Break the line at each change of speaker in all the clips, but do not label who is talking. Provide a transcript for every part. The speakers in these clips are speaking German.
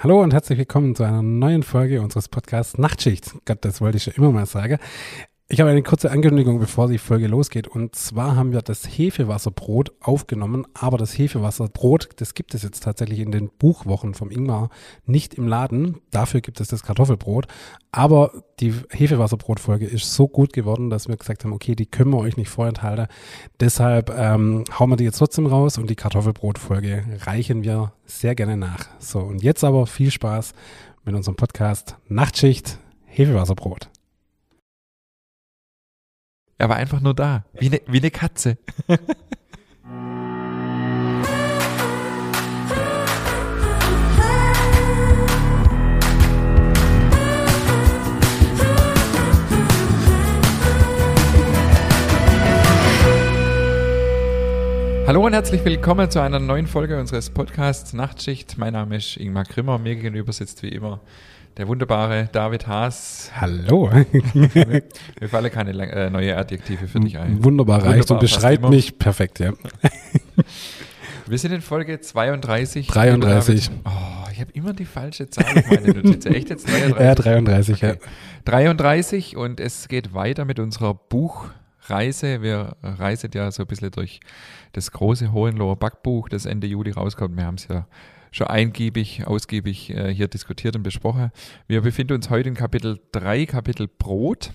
Hallo und herzlich willkommen zu einer neuen Folge unseres Podcasts Nachtschicht. Gott, das wollte ich schon immer mal sagen. Ich habe eine kurze Ankündigung, bevor die Folge losgeht. Und zwar haben wir das Hefewasserbrot aufgenommen, aber das Hefewasserbrot, das gibt es jetzt tatsächlich in den Buchwochen vom Ingmar nicht im Laden. Dafür gibt es das Kartoffelbrot. Aber die Hefewasserbrot-Folge ist so gut geworden, dass wir gesagt haben, okay, die können wir euch nicht vorenthalten. Deshalb ähm, hauen wir die jetzt trotzdem raus und die Kartoffelbrot-Folge reichen wir sehr gerne nach. So, und jetzt aber viel Spaß mit unserem Podcast Nachtschicht Hefewasserbrot.
Er war einfach nur da, wie eine, wie eine Katze. Hallo und herzlich willkommen zu einer neuen Folge unseres Podcasts Nachtschicht. Mein Name ist Ingmar Grimmer. Mir gegenüber sitzt wie immer der wunderbare David Haas.
Hallo.
Mir fallen keine äh, neue Adjektive für dich ein.
Wunderbar reicht und beschreibt mich perfekt, ja.
Wir sind in Folge 32.
33.
Oh, ich habe immer die falsche Zahl auf meine Notiz. Echt jetzt 33?
Ja, 33, okay. ja.
33 und es geht weiter mit unserer Buchreise. Wir reisen ja so ein bisschen durch das große Hohenloher Backbuch, das Ende Juli rauskommt. Wir haben es ja schon eingiebig, ausgiebig äh, hier diskutiert und besprochen. Wir befinden uns heute in Kapitel 3, Kapitel Brot.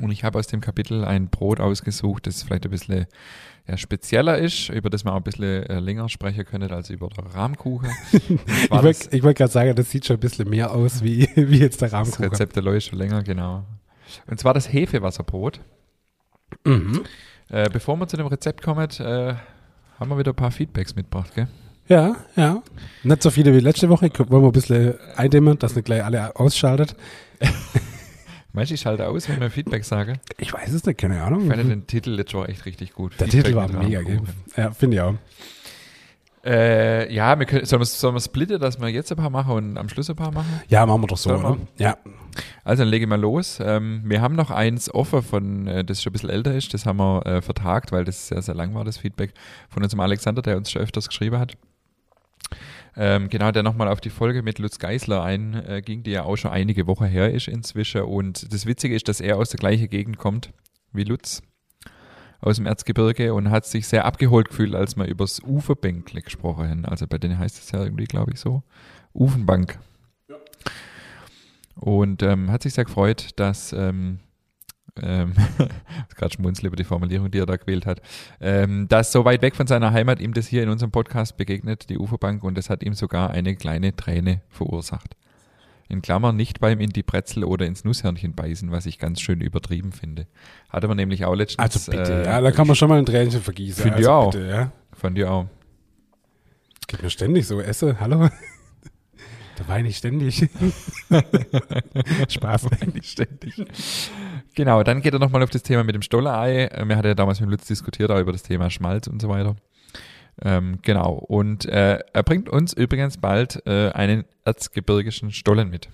Und ich habe aus dem Kapitel ein Brot ausgesucht, das vielleicht ein bisschen ja, spezieller ist, über das man auch ein bisschen äh, länger sprechen könnte als über den Rahmkuchen.
ich wollte wollt gerade sagen, das sieht schon ein bisschen mehr aus wie, wie jetzt der Rahmkuchen.
Das Rezept der läuft schon länger, genau. Und zwar das Hefewasserbrot. Mhm. Äh, bevor wir zu dem Rezept kommen, äh, haben wir wieder ein paar Feedbacks mitgebracht, gell?
Ja, ja. Nicht so viele wie letzte Woche. Wollen wir ein bisschen eindämmen, dass nicht gleich alle ausschaltet.
Meinst du, ich schalte aus, wenn wir Feedback sage?
Ich weiß es nicht, keine Ahnung.
Ich fand den Titel letzte Woche echt richtig gut.
Der Feedback Titel war mega, gell? Ja, finde ich auch.
Äh, ja, wir können, sollen, wir, sollen wir splitten, dass wir jetzt ein paar machen und am Schluss ein paar machen?
Ja, machen wir doch so, oder? Ja.
Also dann lege ich mal los. Ähm, wir haben noch eins offen von, äh, das schon ein bisschen älter ist, das haben wir äh, vertagt, weil das sehr, sehr lang war, das Feedback von unserem Alexander, der uns schon öfters geschrieben hat. Ähm, genau, der nochmal auf die Folge mit Lutz Geisler einging, die ja auch schon einige Wochen her ist inzwischen. Und das Witzige ist, dass er aus der gleichen Gegend kommt wie Lutz aus dem Erzgebirge und hat sich sehr abgeholt gefühlt, als wir übers Uferbänkle gesprochen haben. Also bei denen heißt es ja irgendwie, glaube ich, so. Ufenbank. Ja. Und ähm, hat sich sehr gefreut, dass ähm, ähm, gerade schmunzel über die Formulierung, die er da gewählt hat, ähm, dass so weit weg von seiner Heimat ihm das hier in unserem Podcast begegnet, die Uferbank, und das hat ihm sogar eine kleine Träne verursacht. In Klammern nicht beim in die Brezel oder ins Nusshörnchen beißen, was ich ganz schön übertrieben finde. Hatte man nämlich auch letztens.
Also bitte, äh, ja, da kann man schon mal ein Tränchen vergießen.
Finde
also
ich auch.
Bitte, ja.
Fand ich auch.
Geht mir ständig so, esse, hallo? Da weine ich ständig.
Spaß. Weine ich ständig. Genau, dann geht er nochmal auf das Thema mit dem Stollerei. Wir hatten ja damals mit Lutz diskutiert, auch über das Thema Schmalz und so weiter. Ähm, genau, und äh, er bringt uns übrigens bald äh, einen erzgebirgischen Stollen mit.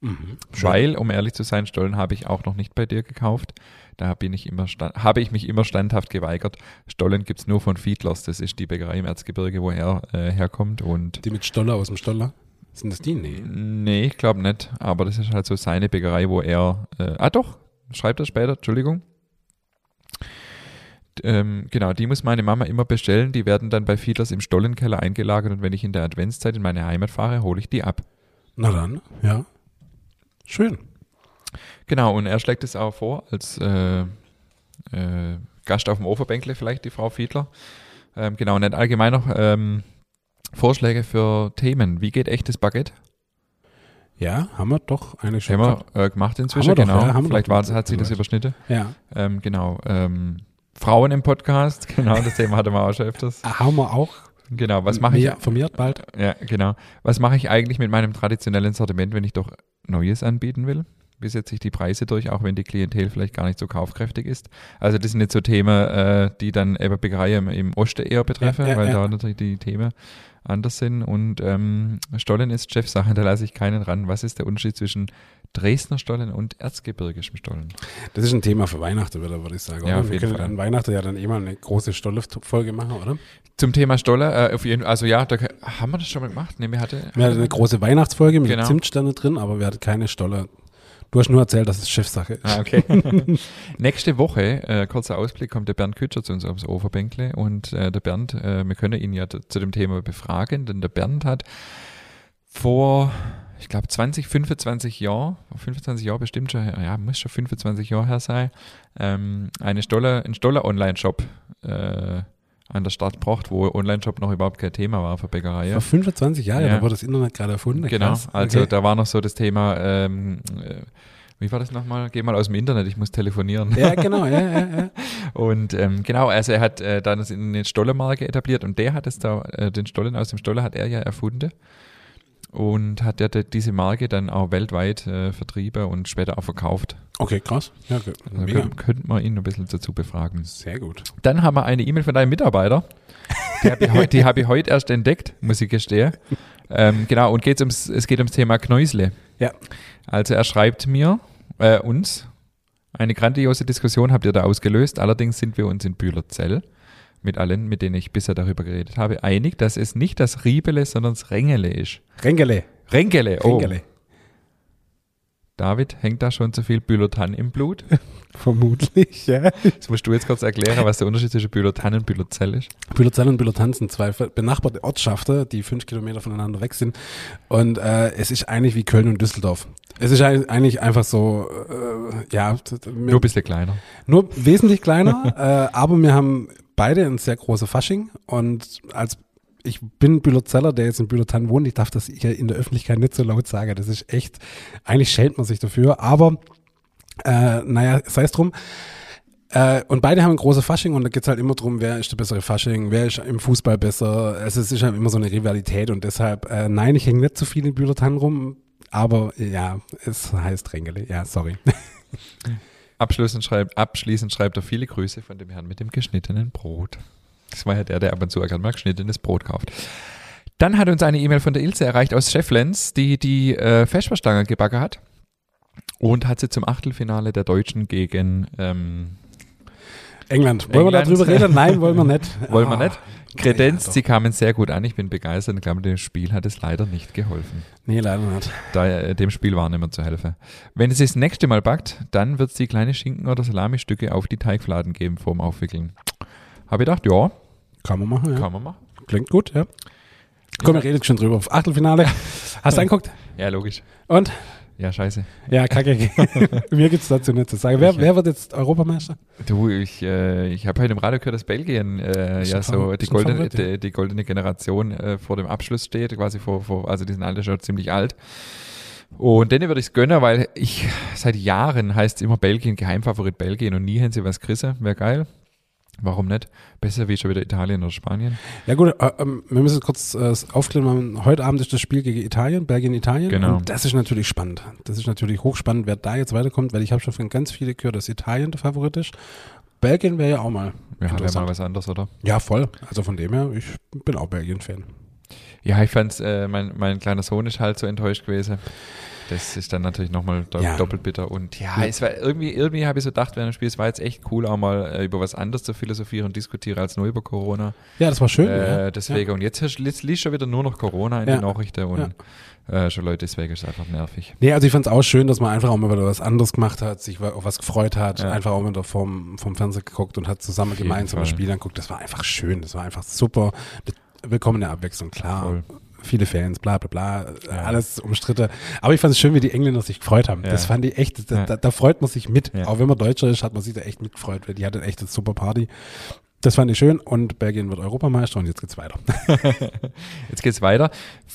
Mhm, Weil, um ehrlich zu sein, Stollen habe ich auch noch nicht bei dir gekauft. Da bin ich immer habe ich mich immer standhaft geweigert. Stollen gibt es nur von Fiedlers. Das ist die Bäckerei im Erzgebirge, wo er äh, herkommt. Und
die mit Stoller aus dem Stoller? Sind das die? Nee.
Nee, ich glaube nicht. Aber das ist halt so seine Bäckerei, wo er. Äh, ah, doch, schreibt er später, Entschuldigung. Ähm, genau, die muss meine Mama immer bestellen. Die werden dann bei Fiedlers im Stollenkeller eingelagert und wenn ich in der Adventszeit in meine Heimat fahre, hole ich die ab.
Na dann, ja. Schön.
Genau, und er schlägt es auch vor als äh, äh, Gast auf dem Oferbänkle vielleicht, die Frau Fiedler. Ähm, genau, und dann allgemein noch ähm, Vorschläge für Themen. Wie geht echtes Baguette?
Ja, haben wir doch eigentlich schon
haben wir, äh, gemacht inzwischen,
doch,
genau.
Ja,
Vielleicht war, hat sich das überschnitten.
Ja.
Ähm, genau. Ähm, Frauen im Podcast, genau, das Thema hatten wir auch schon öfters.
Ah, haben wir auch.
Genau, was mache ich?
Formiert bald.
Ja, genau. Was mache ich eigentlich mit meinem traditionellen Sortiment, wenn ich doch Neues anbieten will? Wie setze ich die Preise durch, auch wenn die Klientel vielleicht gar nicht so kaufkräftig ist? Also das sind jetzt so Themen, äh, die dann eben Bäckerei im, im Osten eher betreffen, ja, ja, weil ja. da natürlich die Themen anders sind und ähm, Stollen ist Chefsache, da lasse ich keinen ran. Was ist der Unterschied zwischen Dresdner Stollen und erzgebirgischem Stollen?
Das ist ein Thema für Weihnachten, würde ich sagen.
Ja,
Wir
jeden
können
Fall.
an Weihnachten ja dann eh mal eine große Stolle-Folge machen, oder?
Zum Thema Stolle, äh, auf jeden, also ja, da, haben wir das schon mal gemacht? Ne, wir hatte,
Wir hatten eine große Weihnachtsfolge mit
Genau.
Zimtsterne drin, aber wir hatten keine Stolle. Du hast nur erzählt, dass es Chefsache ist.
Ah, okay. Nächste Woche, äh, kurzer Ausblick, kommt der Bernd Kütscher zu uns aufs Overbänkle und äh, der Bernd, äh, wir können ihn ja zu dem Thema befragen, denn der Bernd hat vor, ich glaube 20, 25 Jahren, 25 Jahre bestimmt schon, ja, muss schon 25 Jahre her sein, ähm, eine Stolle, einen Stoller Online-Shop äh, an der Start gebracht, wo Online-Shop noch überhaupt kein Thema war für Bäckerei.
Vor 25 Jahren,
Ja.
da wurde das Internet gerade erfunden.
Genau,
Krass.
also
okay.
da war noch so das Thema, ähm, äh, wie war das nochmal? Geh mal aus dem Internet, ich muss telefonieren.
Ja, genau, ja, ja, ja.
Und ähm, genau, also er hat äh, dann eine Stollermarke etabliert und der hat es da, äh, den Stollen aus dem Stoller hat er ja erfunden und hat ja diese Marke dann auch weltweit äh, vertrieben und später auch verkauft.
Okay, krass. Ja, okay.
Also
Mega.
könnten könnten wir ihn ein bisschen dazu befragen.
Sehr gut.
Dann haben wir eine E-Mail von deinem Mitarbeiter. Die habe ich, heut- die hab ich heute erst entdeckt, muss ich gestehen. Ähm, genau, und geht's ums, es geht ums Thema Knäusle.
Ja.
Also er schreibt mir, äh, uns, eine grandiose Diskussion habt ihr da ausgelöst. Allerdings sind wir uns in Bühlerzell mit allen, mit denen ich bisher darüber geredet habe, einig, dass es nicht das Riebele, sondern das Rengele ist.
Rengele.
Renkele, oh.
Rengele.
David, hängt da schon zu viel Bühlertann im Blut?
Vermutlich, ja.
Jetzt musst du jetzt kurz erklären, was der Unterschied zwischen Bühlertann und Bühlerzell ist.
Bühlerzell und Bühlertanz sind zwei benachbarte Ortschaften, die fünf Kilometer voneinander weg sind. Und äh, es ist eigentlich wie Köln und Düsseldorf. Es ist eigentlich einfach so, äh, ja,
Nur ein bisschen kleiner.
Nur wesentlich kleiner, äh, aber wir haben beide ein sehr große Fasching und als ich bin Büllerzeller, der jetzt in Büllertann wohnt, ich darf das hier in der Öffentlichkeit nicht so laut sagen, das ist echt, eigentlich schält man sich dafür, aber äh, naja, sei es drum. Äh, und beide haben ein großes Fasching und da geht's halt immer drum, wer ist der bessere Fasching, wer ist im Fußball besser. Es ist, halt immer so eine Rivalität und deshalb, äh, nein, ich hänge nicht zu viel in Büllertann rum, aber ja, es heißt Rengele, ja, sorry.
Abschließend schreibt, abschließend schreibt er viele Grüße von dem Herrn mit dem geschnittenen Brot. Das war ja der, der ab und zu gerne mal geschnittenes Brot kauft. Dann hat uns eine E-Mail von der Ilse erreicht aus Schefflens, die die äh, Feschverstange gebacken hat und hat sie zum Achtelfinale der Deutschen gegen ähm,
England. Wollen wir
England.
darüber reden? Nein, wollen wir nicht.
Wollen wir
Ah,
nicht? Kredenz,
ja,
sie kamen sehr gut an. Ich bin begeistert. Ich glaube, dem Spiel hat es leider nicht geholfen.
Nee, leider nicht.
Da, äh, dem Spiel war nicht mehr zu helfen. Wenn es das nächste Mal backt, dann wird es die kleine Schinken- oder Salamistücke auf die Teigfladen geben vorm Aufwickeln. Habe ich gedacht, ja,
Kann man machen, ja.
kann man machen.
Klingt gut, ja. Komm, wir reden schon drüber. Auf Achtelfinale. Hast du angeguckt?
Ja, logisch.
Und?
Ja, scheiße.
Ja, kacke. Mir gibt's dazu nicht zu sagen. Wer, wer wird jetzt Europameister?
Du, ich, äh, ich habe heute im Radio gehört, dass Belgien äh, ja so die goldene,
Favorit, ja.
die, die goldene Generation äh, vor dem Abschluss steht, quasi vor, vor also die sind alle schon ziemlich alt. Und denen würde ich es gönnen, weil ich seit Jahren heißt immer Belgien, Geheimfavorit Belgien und nie haben sie was gerissen. Wäre geil. Warum nicht? Besser wie schon wieder Italien oder Spanien.
Ja gut, äh, ähm, wir müssen kurz äh, aufklären. Heute Abend ist das Spiel gegen Italien, Belgien-Italien.
Genau.
Und das ist natürlich spannend. Das ist natürlich hochspannend, wer da jetzt weiterkommt, weil ich habe schon von ganz viele gehört, dass Italien der Favorit ist. Belgien wäre ja auch mal
Ja, wäre mal was anderes, oder?
Ja, voll. Also von dem her, ich bin auch Belgien-Fan.
Ja, ich fand's, äh, mein, mein kleiner Sohn ist halt so enttäuscht gewesen. Das ist dann natürlich nochmal do
Ja.
doppelt bitter. Und ja,
Ja.
es war irgendwie, irgendwie habe ich so gedacht während dem Spiel, es war jetzt echt cool, auch mal äh, über was anderes zu philosophieren und diskutieren als nur über Corona.
Ja, das war schön.
äh,
ja.
deswegen, und jetzt, jetzt liest schon wieder nur noch Corona in
Ja.
den Nachrichten und äh, schon Leute, deswegen ist es einfach nervig.
Nee, also ich fand es auch schön, dass man einfach auch mal wieder was anderes gemacht hat, sich auf was gefreut hat,
Ja.
einfach auch wieder vom, vom Fernseher geguckt und hat zusammen gemeinsam das. Spiel anguckt. Das war einfach schön, das war einfach super. Eine Willkommene Abwechslung, klar.
Voll.
Viele Fans, bla bla bla,
Ja.
alles umstritten. Aber ich fand es schön, wie die Engländer sich gefreut haben.
Ja.
Das fand ich echt, da, da, freut man sich mit. Auch wenn man Deutscher ist, hat man sich da echt mitgefreut, weil die hatten echt eine super Party. Das fand ich schön und Belgien wird Europameister und jetzt geht's weiter.
Jetzt geht's weiter.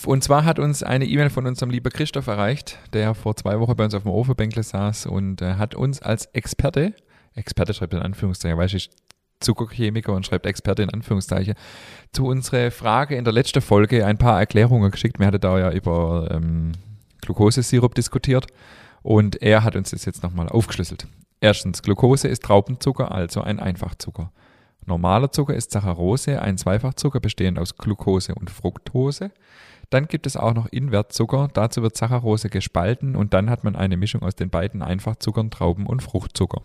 Und zwar hat uns eine E-Mail von unserem lieber Christoph erreicht, der vor zwei Wochen bei uns auf dem Ofenbänkle saß und äh, hat uns als Experte, Experte schreibt in Anführungszeichen, weiß ich, Zuckerchemiker und schreibt Experte in Anführungszeichen, zu unserer Frage in der letzten Folge ein paar Erklärungen geschickt. Wir hatten da ja über ähm, Glukosesirup diskutiert und er hat uns das jetzt nochmal aufgeschlüsselt. Erstens, Glucose ist Traubenzucker, also ein Einfachzucker. Normaler Zucker ist Saccharose, ein Zweifachzucker bestehend aus Glucose und Fructose. Dann gibt es auch noch Invertzucker. Dazu wird Saccharose gespalten und dann hat man eine Mischung aus den beiden Einfachzuckern, Trauben und Fruchtzucker.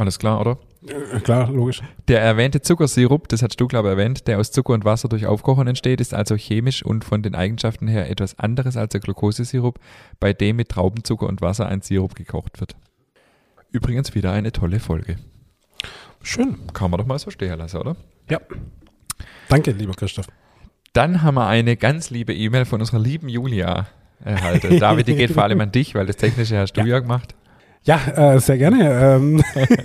Alles klar, oder?
Äh, klar, logisch.
Der erwähnte Zuckersirup, das hast du, glaube ich, erwähnt, der aus Zucker und Wasser durch Aufkochen entsteht, ist also chemisch und von den Eigenschaften her etwas anderes als der Glukosesirup, bei dem mit Traubenzucker und Wasser ein Sirup gekocht wird. Übrigens wieder eine tolle Folge.
Schön.
Kann man doch mal so stehen lassen, oder?
Ja. Danke, lieber Christoph.
Dann haben wir eine ganz liebe E-Mail von unserer lieben Julia erhalten. David, die geht vor allem an dich, weil das Technische hast du ja, ja gemacht.
Ja, äh, sehr gerne. Ähm,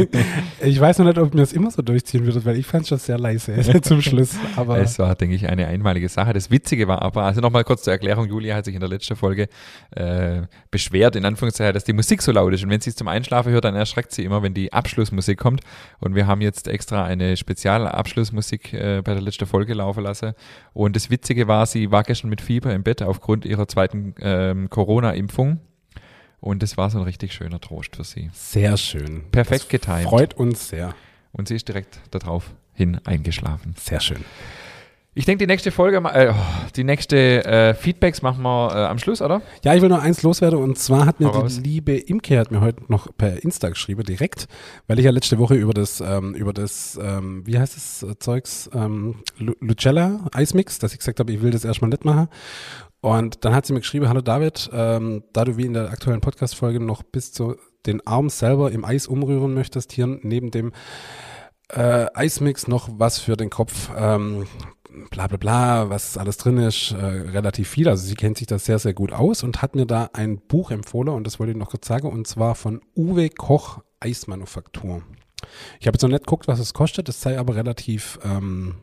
ich weiß noch nicht, ob mir das immer so durchziehen würde, weil ich fand es schon sehr leise zum Schluss. Aber
es war, denke ich, eine einmalige Sache. Das Witzige war aber, also nochmal kurz zur Erklärung, Julia hat sich in der letzten Folge äh, beschwert, in Anführungszeichen, dass die Musik so laut ist. Und wenn sie es zum Einschlafen hört, dann erschreckt sie immer, wenn die Abschlussmusik kommt. Und wir haben jetzt extra eine Spezialabschlussmusik äh, bei der letzten Folge laufen lassen. Und das Witzige war, sie war gestern mit Fieber im Bett aufgrund ihrer zweiten ähm, Corona-Impfung. Und das war so ein richtig schöner Trost für sie.
Sehr schön.
Perfekt das getimt.
Freut uns sehr.
Und sie ist direkt darauf hin eingeschlafen.
Sehr schön.
Ich denke, die nächste Folge, äh, die nächste äh, Feedbacks machen wir äh, am Schluss, oder?
Ja, ich will noch eins loswerden und zwar hat mir Voraus. die liebe Imke hat mir heute noch per Insta geschrieben direkt, weil ich ja letzte Woche über das ähm, über das ähm, wie heißt das äh, Zeugs ähm, Lucella Eismix, dass ich gesagt habe, ich will das erstmal nicht machen und dann hat sie mir geschrieben, hallo David, ähm, da du wie in der aktuellen Podcast-Folge noch bis zu den Arm selber im Eis umrühren möchtest, hier neben dem äh, Eismix noch was für den Kopf, ähm, bla bla bla, was alles drin ist, äh, relativ viel. Also sie kennt sich da sehr, sehr gut aus und hat mir da ein Buch empfohlen und das wollte ich noch kurz sagen und zwar von Uwe Koch Eismanufaktur. Ich habe jetzt noch nicht geguckt, was es kostet, es sei aber relativ ähm,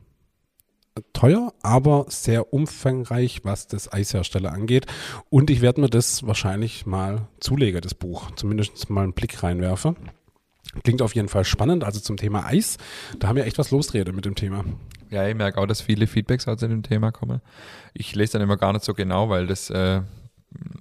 teuer, aber sehr umfangreich, was das Eishersteller angeht. Und ich werde mir das wahrscheinlich mal zulegen, das Buch. Zumindest mal einen Blick reinwerfen. Klingt auf jeden Fall spannend. Also zum Thema Eis, da haben wir echt was losrede mit dem Thema.
Ja, ich merke auch, dass viele Feedbacks zu dem Thema kommen. Ich lese dann immer gar nicht so genau, weil das äh,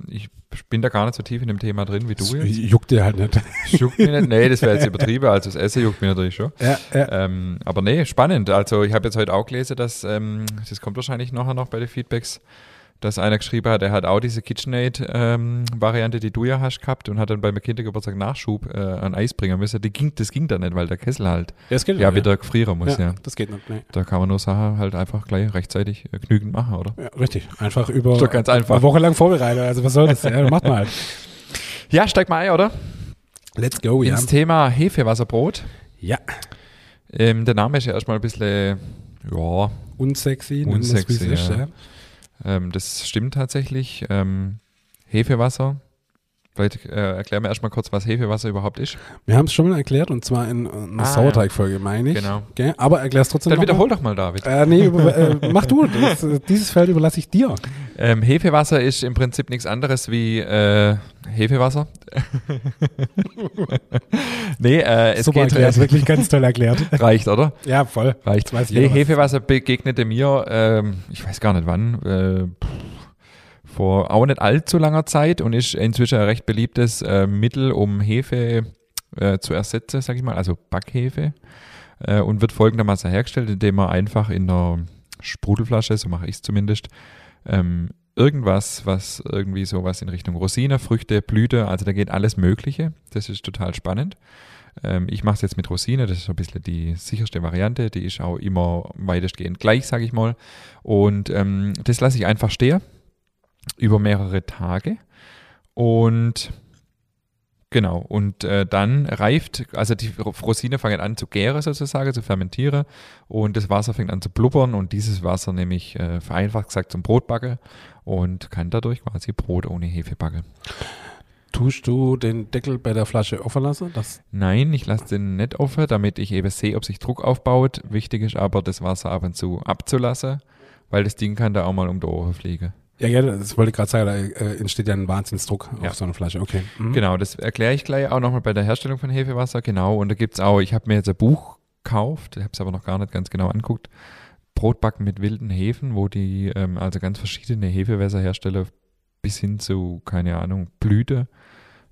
ich bin da gar nicht so tief in dem Thema drin wie du das
jetzt. Juckt dir halt nicht.
Juckt mir nicht. Nee, das wäre jetzt übertrieben. Also das Essen juckt mir natürlich schon. Ja, ja. Ähm, aber nee, spannend. Also ich habe jetzt heute auch gelesen, dass ähm, das kommt wahrscheinlich nachher noch bei den Feedbacks, dass einer geschrieben hat, er hat auch diese KitchenAid-Variante, ähm, die du ja hast, gehabt und hat dann beim Kindergeburtstag Nachschub äh, an Eis bringen müssen. Die ging, das ging da nicht, weil der Kessel halt
ja, geht
ja, wieder gefrieren muss. Ja, ja,
das geht nicht. Nee.
Da kann man nur Sachen halt einfach gleich rechtzeitig äh, genügend machen, oder?
Ja, richtig. Einfach über
so ganz einfach.
eine Woche lang vorbereiten. Also was soll das? ja, macht halt.
Ja, steig mal ein, oder?
Let's go,
ja. Ins Thema Hefewasserbrot.
Ja.
Ähm, der Name ist ja erstmal ein bisschen, ja.
Unsexy.
Unsexy, ja. Ist, ja. Ähm, das stimmt tatsächlich. Ähm, Hefewasser. Vielleicht äh, erklären wir erstmal kurz, was Hefewasser überhaupt ist.
Wir haben es schon mal erklärt und zwar in einer ah, Sauerteigfolge, meine ich.
Genau.
Okay? Aber erklär es trotzdem
Dann wiederhol mal. doch mal, David.
Äh, nee, über, äh, mach du. Das, äh, dieses Feld überlasse ich dir.
Ähm, Hefewasser ist im Prinzip nichts anderes wie äh, Hefewasser. nee, äh, es
Super
geht
erklärt, wirklich ganz toll erklärt.
Reicht, oder?
Ja, voll.
Reicht. Weiß nee, Hefewasser begegnete mir, ähm, ich weiß gar nicht wann, äh, vor auch nicht allzu langer Zeit und ist inzwischen ein recht beliebtes äh, Mittel, um Hefe äh, zu ersetzen, sag ich mal, also Backhefe. Äh, und wird folgendermaßen hergestellt, indem man einfach in einer Sprudelflasche, so mache ich es zumindest, ähm, irgendwas, was irgendwie sowas in Richtung Rosine, Früchte, Blüte, also da geht alles Mögliche. Das ist total spannend. Ähm, ich mache es jetzt mit Rosine, das ist so ein bisschen die sicherste Variante, die ist auch immer weitestgehend gleich, sage ich mal. Und ähm, das lasse ich einfach stehen über mehrere Tage. Und genau, und äh, dann reift, also die Rosine fangen an zu gären sozusagen, zu fermentieren und das Wasser fängt an zu blubbern und dieses Wasser nämlich äh, vereinfacht gesagt zum Brotbacke und kann dadurch quasi Brot ohne Hefe backen.
Tust du den Deckel bei der Flasche offen lassen? Das
Nein, ich lasse den nicht offen, damit ich eben sehe, ob sich Druck aufbaut. Wichtig ist aber, das Wasser ab und zu abzulassen, weil das Ding kann da auch mal um die Ohren fliegen.
Ja, ja, das wollte ich gerade sagen, da äh, entsteht ja ein Wahnsinnsdruck ja. auf so einer Flasche. Okay.
Mhm. Genau, das erkläre ich gleich auch nochmal bei der Herstellung von Hefewasser. Genau, und da gibt es auch, ich habe mir jetzt ein Buch gekauft, ich habe es aber noch gar nicht ganz genau anguckt. Brotbacken mit wilden Hefen, wo die ähm, also ganz verschiedene Hefewässer herstellen, bis hin zu, keine Ahnung, Blüte,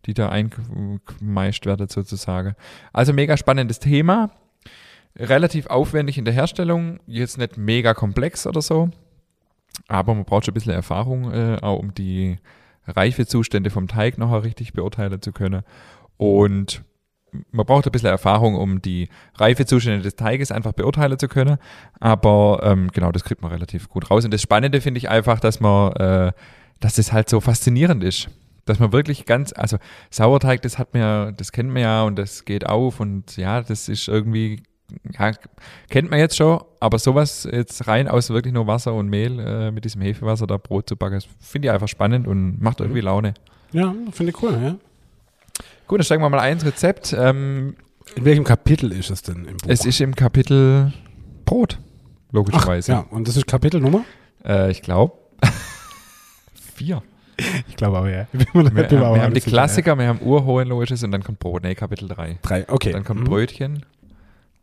die da eingemeischt werden sozusagen. Also mega spannendes Thema. Relativ aufwendig in der Herstellung, jetzt nicht mega komplex oder so, aber man braucht schon ein bisschen Erfahrung, äh, auch um die Reifezustände vom Teig nachher richtig beurteilen zu können. Und man braucht ein bisschen Erfahrung, um die Reifezustände des Teiges einfach beurteilen zu können. Aber ähm, genau, das kriegt man relativ gut raus. Und das Spannende finde ich einfach, dass man, äh, dass es halt so faszinierend ist. Dass man wirklich ganz, also Sauerteig, das hat ja, das kennt man ja und das geht auf und ja, das ist irgendwie, ja, kennt man jetzt schon, aber sowas jetzt rein aus wirklich nur Wasser und Mehl äh, mit diesem Hefewasser da Brot zu backen, finde ich einfach spannend und macht irgendwie Laune.
Ja, finde ich cool, ja.
Gut, dann steigen wir mal ein ins Rezept. Ähm,
In welchem Kapitel ist es denn im Buch?
es ist im Kapitel Brot, logischerweise.
ja, und das ist Kapitelnummer?
Äh, ich glaube vier.
Ich glaube aber, ja.
Wir, wir
aber
haben die Klassiker, wir haben Urhohenlogisches und dann kommt Brot. Nee, Kapitel 3.
Ja. Drei, okay.
Dann kommt
Mhm.
Brötchen,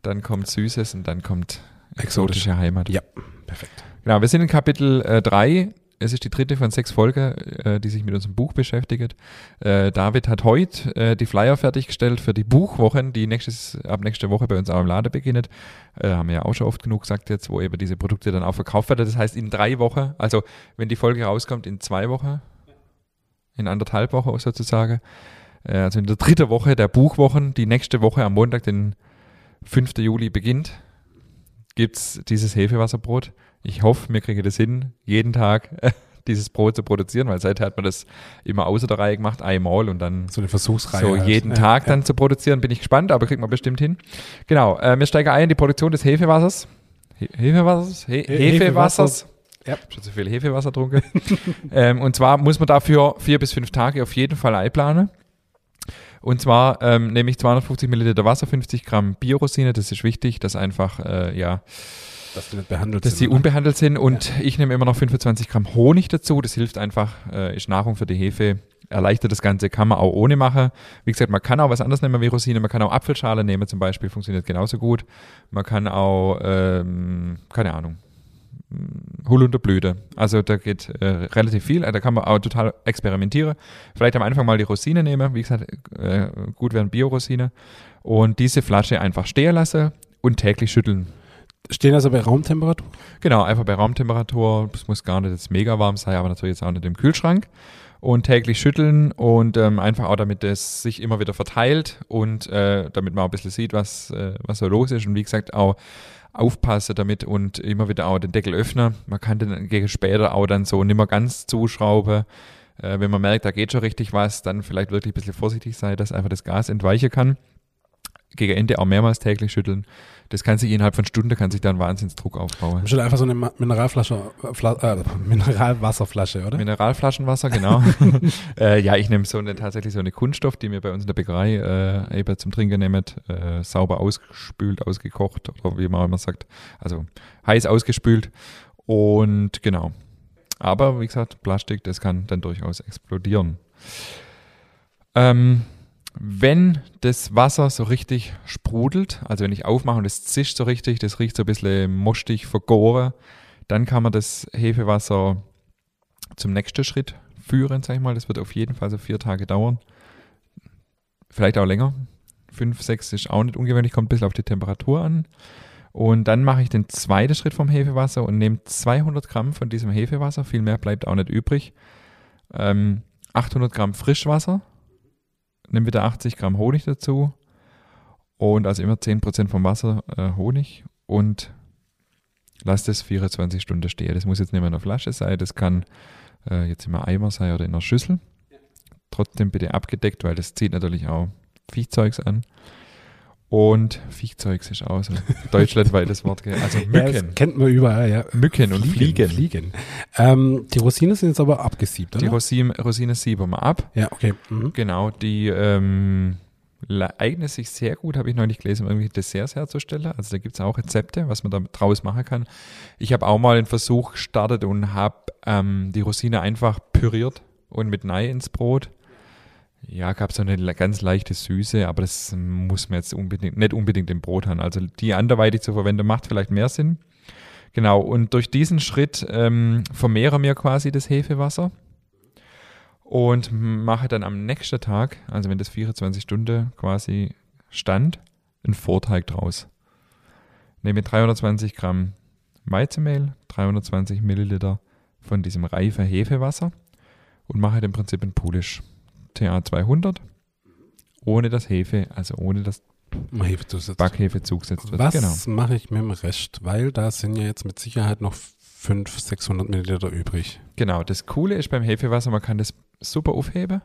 dann kommt Süßes und dann kommt
Exotisch.
exotische Heimat.
Ja, perfekt.
Genau, wir sind in Kapitel äh, 3. Es ist die dritte von sechs Folgen, äh, die sich mit unserem Buch beschäftigt. Äh, David hat heute äh, die Flyer fertiggestellt für die Buchwochen, die nächstes, ab nächste Woche bei uns auch im Laden beginnen. Äh, haben wir ja auch schon oft genug gesagt jetzt, wo eben diese Produkte dann auch verkauft werden. Das heißt in drei Wochen, also wenn die Folge rauskommt, in zwei Wochen, in anderthalb Wochen sozusagen. Äh, also in der dritten Woche der Buchwochen, die nächste Woche am Montag, den 5. Juli beginnt, gibt's dieses Hefewasserbrot. Ich hoffe, wir kriegen das hin, jeden Tag dieses Brot zu produzieren, weil seither hat man das immer außer der Reihe gemacht, einmal und dann
So eine Versuchsreihe.
so
halt.
jeden
Ja,
Tag
ja.
dann zu produzieren. Bin ich gespannt, aber kriegt man bestimmt hin. Genau, äh, wir steigen ein in die Produktion des Hefewassers. He Hefewassers? He
He-
Hefewassers.
Ja.
Ich habe schon zu viel Hefewasser getrunken. ähm, und zwar muss man dafür vier bis fünf Tage auf jeden Fall einplanen. Und zwar ähm, nehme ich 250 Milliliter Wasser, 50 Gramm Biorosine. Das ist wichtig, dass einfach, äh, ja,
Dass die behandelt
dass die
sind. oder?
unbehandelt sind. Und ich nehme immer noch 25 Gramm Honig dazu. Das hilft einfach, äh, ist Nahrung für die Hefe. Erleichtert das Ganze, kann man auch ohne machen. Wie gesagt, man kann auch was anderes nehmen wie Rosine. Man kann auch Apfelschale nehmen zum Beispiel, funktioniert genauso gut. Man kann auch, ähm, keine Ahnung, Holunderblüte. Also da geht äh, relativ viel. Da kann man auch total experimentieren. Vielleicht am Anfang mal die Rosine nehmen. Wie gesagt, äh, gut wären Biorosine. Und diese Flasche einfach stehen lassen und täglich schütteln.
Stehen also bei Raumtemperatur?
Genau, einfach bei Raumtemperatur. Es muss gar nicht jetzt mega warm sein, aber natürlich jetzt auch nicht im Kühlschrank. Und täglich schütteln und ähm, einfach auch, damit es sich immer wieder verteilt und äh, damit man auch ein bisschen sieht, was, äh, was so los ist. Und wie gesagt, auch aufpassen damit und immer wieder auch den Deckel öffnen. Man kann den gegen später auch dann so nicht mehr ganz zuschrauben. Äh, wenn man merkt, da geht schon richtig was, dann vielleicht wirklich ein bisschen vorsichtig sein, dass einfach das Gas entweichen kann. Gegen Ende auch mehrmals täglich schütteln. Das kann sich innerhalb von Stunden kann sich dann Wahnsinnsdruck aufbauen.
Schon einfach so eine Mineralflasche, äh, äh, Mineralwasserflasche, oder?
Mineralflaschenwasser, genau. äh, ja, ich nehme so eine tatsächlich so eine Kunststoff, die wir bei uns in der Bäckerei äh, eben zum Trinken nehmen, äh, sauber ausgespült, ausgekocht oder wie man immer sagt, also heiß ausgespült und genau. Aber wie gesagt, Plastik, das kann dann durchaus explodieren. Ähm, wenn das Wasser so richtig sprudelt, also wenn ich aufmache und es zischt so richtig, das riecht so ein bisschen mostig, vergoren, dann kann man das Hefewasser zum nächsten Schritt führen, sag ich mal. Das wird auf jeden Fall so vier Tage dauern. Vielleicht auch länger. Fünf, sechs ist auch nicht ungewöhnlich, kommt ein bisschen auf die Temperatur an. Und dann mache ich den zweiten Schritt vom Hefewasser und nehme 200 Gramm von diesem Hefewasser, viel mehr bleibt auch nicht übrig. Ähm, 800 Gramm Frischwasser, nehme wieder 80 Gramm Honig dazu und also immer 10% vom Wasser äh, Honig und lass das 24 Stunden stehen. Das muss jetzt nicht mehr in einer Flasche sein, das kann äh, jetzt in einem Eimer sein oder in einer Schüssel. Trotzdem bitte abgedeckt, weil das zieht natürlich auch Viehzeugs an. Und Viehzeugs ist auch so ein deutschlandweites Wort. gell? Also
Ja,
Mücken.
das kennt man überall, ja.
Mücken und Fliegen.
Fliegen. Ähm, die Rosinen sind jetzt aber abgesiebt, oder?
Die Rosine, Rosine sieben wir ab.
ja, okay. Mhm.
Genau, die ähm, eignet sich sehr gut, habe ich neulich gelesen, um irgendwie Desserts herzustellen. Also da gibt es auch Rezepte, was man da draus machen kann. Ich habe auch mal einen Versuch gestartet und habe ähm, die Rosine einfach püriert und mit Nei ins Brot. Ja, gab so eine ganz leichte Süße, aber das muss man jetzt unbedingt, nicht unbedingt im Brot haben. Also die anderweitig zu verwenden macht vielleicht mehr Sinn. Genau, und durch diesen Schritt ähm, vermehren wir quasi das Hefewasser und mache dann am nächsten Tag, also wenn das 24 Stunden quasi stand, einen Vorteig draus. nehme 320 Gramm Weizenmehl, 320 Milliliter von diesem reife Hefewasser und mache im Prinzip ein Pulisch TA 200 ohne das Hefe, also ohne das. Backhefe zugesetzt wird.
Was
Genau.
mache ich mit dem Rest? Weil da sind ja jetzt mit Sicherheit noch 500, 600 Milliliter übrig.
Genau, das Coole ist beim Hefewasser, man kann das super aufheben.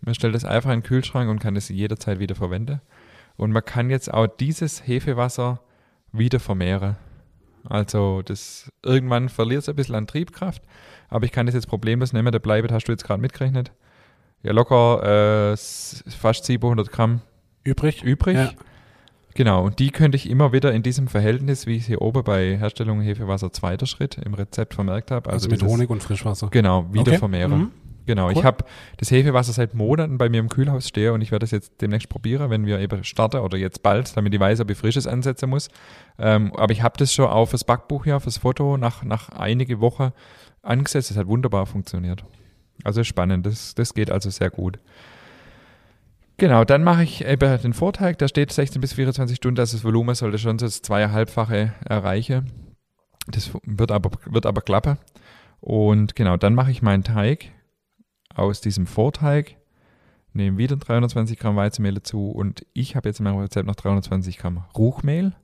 Man stellt das einfach in den Kühlschrank und kann das jederzeit wieder verwenden. Und man kann jetzt auch dieses Hefewasser wieder vermehren. Also das irgendwann verliert es ein bisschen an Triebkraft, aber ich kann das jetzt problemlos nehmen. Der Bleibet hast du jetzt gerade mitgerechnet. Ja, locker äh, fast 700 Gramm
Übrig?
übrig.
Ja.
Genau, und die könnte ich immer wieder in diesem Verhältnis, wie ich es hier oben bei Herstellung Hefewasser zweiter Schritt im Rezept vermerkt habe.
Also, mit
dieses-
Honig und Frischwasser.
Genau, wieder
Okay.
vermehren.
Mhm.
Genau, ich
Cool.
habe das Hefewasser seit Monaten bei mir im Kühlhaus stehen und ich werde das jetzt demnächst probieren, wenn wir eben starten oder jetzt bald, damit ich weiß, ob ich Frisches ansetzen muss. Ähm, aber ich habe das schon auch fürs Backbuch hier, fürs Foto, nach, nach einige Wochen angesetzt. Das hat wunderbar funktioniert. Also spannend, das, das geht also sehr gut. Genau, dann mache ich eben den Vorteig, da steht 16 bis 24 Stunden, also das Volumen sollte schon das zweieinhalbfache erreichen. Das wird aber, wird aber klappen. Und genau, dann mache ich meinen Teig aus diesem Vorteig, nehme wieder 320 Gramm Weizenmehl dazu und ich habe jetzt in meinem Rezept noch 320 Gramm Ruchmehl.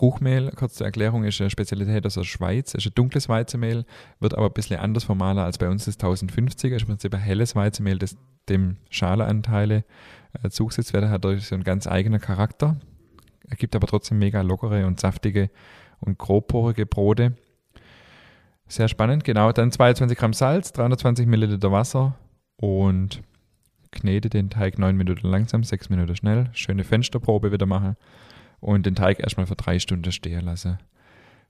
Ruchmehl, kurz zur Erklärung, ist eine Spezialität aus der Schweiz, ist ein dunkles Weizenmehl, wird aber ein bisschen anders vermahlen als bei uns das 1050er, ist im Prinzip ein helles Weizenmehl, das dem Schaleanteile äh, zugesetzt werden, hat dadurch so einen ganz eigenen Charakter, ergibt aber trotzdem mega lockere und saftige und grobporige Brote. Sehr spannend, genau. Dann 22 Gramm Salz, 320 Milliliter Wasser und knete den Teig 9 Minuten langsam, 6 Minuten schnell. Schöne Fensterprobe wieder machen und den Teig erstmal für drei Stunden stehen lassen.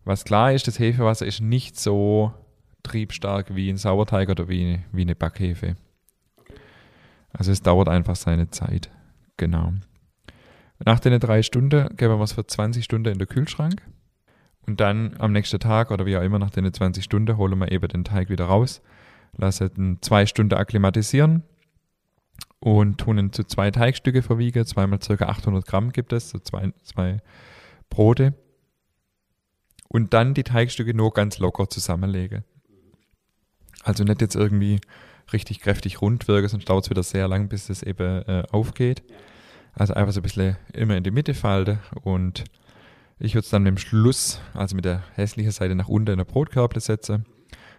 Was klar ist, das Hefewasser ist nicht so triebstark wie ein Sauerteig oder wie, wie eine Backhefe. Also es dauert einfach seine Zeit. Genau. Nach den drei Stunden geben wir es für 20 Stunden in den Kühlschrank. Und dann am nächsten Tag oder wie auch immer nach den 20 Stunden holen wir eben den Teig wieder raus, lassen ihn zwei Stunden akklimatisieren und tun ihn zu zwei Teigstücke verwiegen. Zweimal circa 800 Gramm gibt es, so zwei, zwei Brote. Und dann die Teigstücke nur ganz locker zusammenlegen. Also nicht jetzt irgendwie richtig kräftig rund wirken, sonst dauert es wieder sehr lang, bis es eben äh, aufgeht. Also einfach so ein bisschen immer in die Mitte falten und ich würde es dann mit dem Schluss, also mit der hässlichen Seite nach unten in der Brotkörble setzen.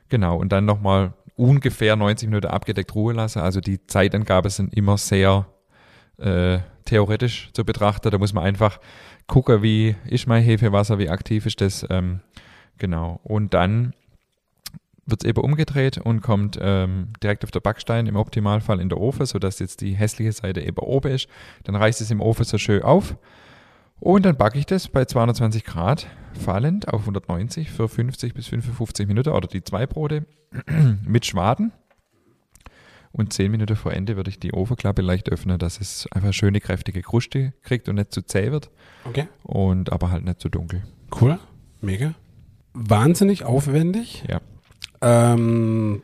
Genau, und dann nochmal ungefähr 90 Minuten abgedeckt ruhen lassen. Also die Zeitangaben sind immer sehr äh, theoretisch zu betrachten. Da muss man einfach gucken, wie ist mein Hefewasser, wie aktiv ist das. Ähm, genau, und dann wird es eben umgedreht und kommt ähm, direkt auf der Backstein, im Optimalfall in der Ofen, sodass jetzt die hässliche Seite eben oben ist. Dann reißt es im Ofen so schön auf. Und dann backe ich das bei 220 Grad fallend auf 190 für 50 bis 55 Minuten oder die zwei Brote mit Schwaden. Und 10 Minuten vor Ende würde ich die Ofenklappe leicht öffnen, dass es einfach schöne, kräftige Kruste kriegt und nicht zu zäh wird.
Okay.
Und aber halt nicht zu dunkel.
Cool. Mega. Wahnsinnig aufwendig.
Ja.
Ähm,